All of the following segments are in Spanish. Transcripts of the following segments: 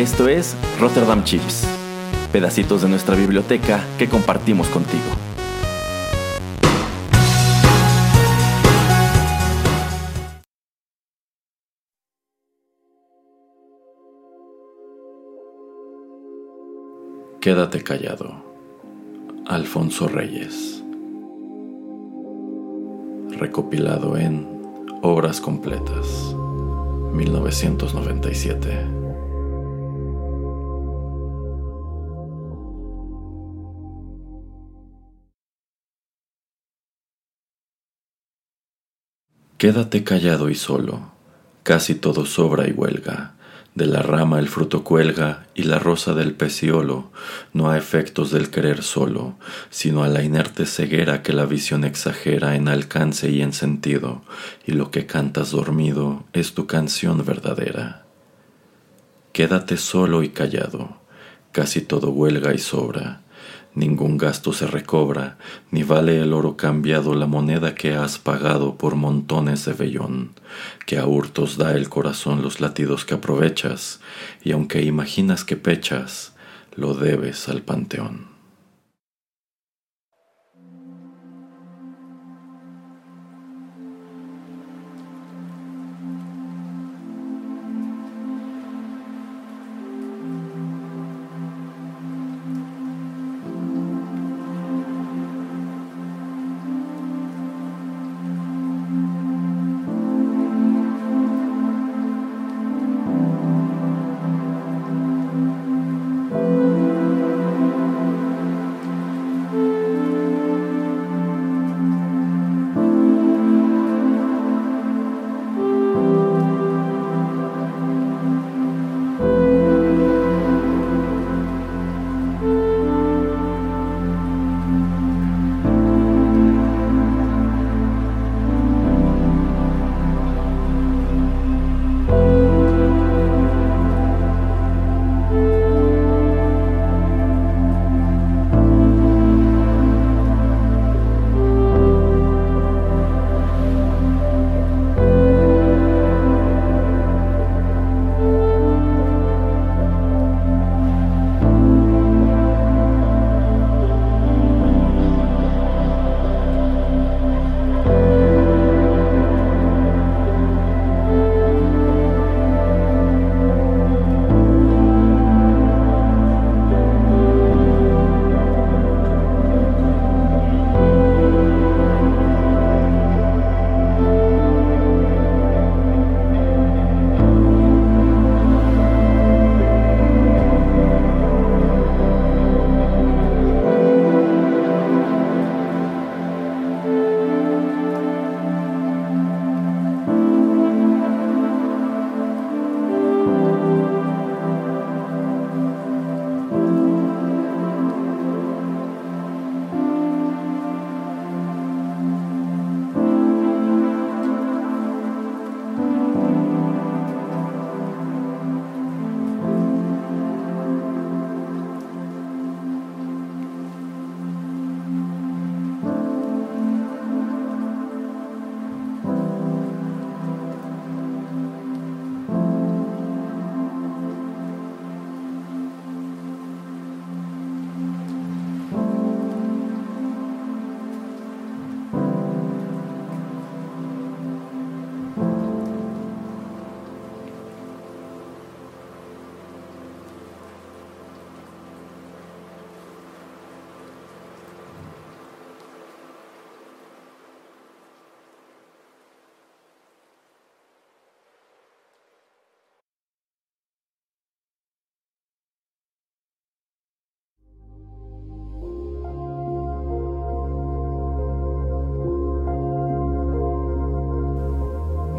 Esto es Rotterdam Chips, pedacitos de nuestra biblioteca que compartimos contigo. Quédate callado. Alfonso Reyes. Recopilado en Obras Completas. 1997. Quédate callado y solo, casi todo sobra y huelga, de la rama el fruto cuelga y la rosa del peciolo, no a efectos del querer solo, sino a la inerte ceguera que la visión exagera en alcance y en sentido, y lo que cantas dormido es tu canción verdadera. Quédate solo y callado, casi todo huelga y sobra, ningún gasto se recobra, ni vale el oro cambiado la moneda que has pagado por montones de vellón, que a hurtos da el corazón los latidos que aprovechas, y aunque imaginas que pechas, lo debes al panteón.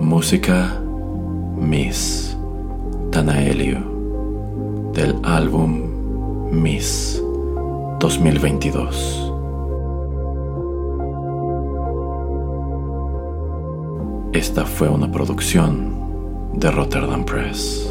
Música Miss Tanaelio del álbum Miss 2022. Esta fue una producción de Rotterdam Press.